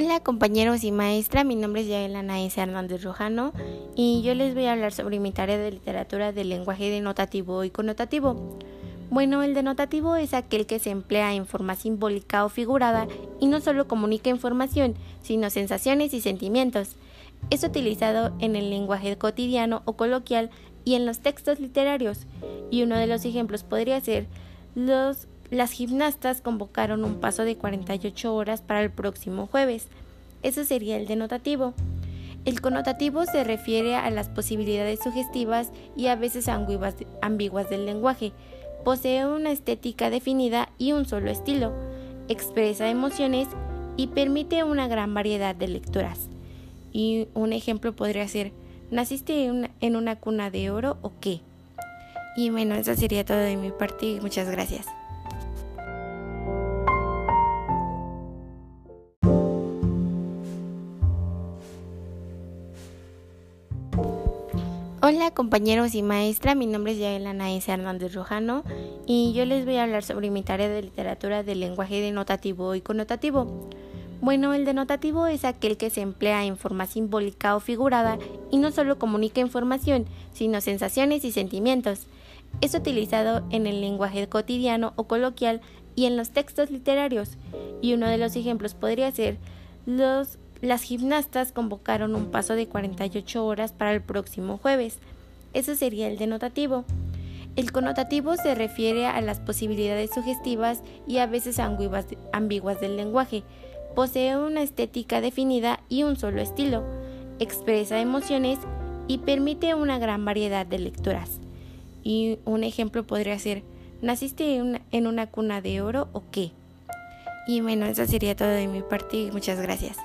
Hola compañeros y maestra, mi nombre es Yael Anaísa Hernández Rojano y yo les voy a hablar sobre mi tarea de literatura del lenguaje denotativo y connotativo. Bueno, el denotativo es aquel que se emplea en forma simbólica o figurada y no solo comunica información, sino sensaciones y sentimientos. Es utilizado en el lenguaje cotidiano o coloquial y en los textos literarios, y uno de los ejemplos podría ser los las gimnastas convocaron un paso de 48 horas para el próximo jueves. Eso sería el denotativo. El connotativo se refiere a las posibilidades sugestivas y a veces ambiguas del lenguaje. Posee una estética definida y un solo estilo. Expresa emociones y permite una gran variedad de lecturas. Y un ejemplo podría ser, ¿naciste en una, cuna de oro o qué? Y bueno, eso sería todo de mi parte muchas gracias. Hola compañeros y maestra, mi nombre es Yael Anaísa Hernández Rojano y yo les voy a hablar sobre mi tarea de literatura del lenguaje denotativo y connotativo. Bueno, el denotativo es aquel que se emplea en forma simbólica o figurada y no solo comunica información, sino sensaciones y sentimientos. Es utilizado en el lenguaje cotidiano o coloquial y en los textos literarios, y uno de los ejemplos podría ser los las gimnastas convocaron un paso de 48 horas para el próximo jueves. Eso sería el denotativo. El connotativo se refiere a las posibilidades sugestivas y a veces ambiguas del lenguaje. Posee una estética definida y un solo estilo. Expresa emociones y permite una gran variedad de lecturas. Y un ejemplo podría ser, ¿naciste en una, cuna de oro o qué? Y bueno, eso sería todo de mi parte muchas gracias.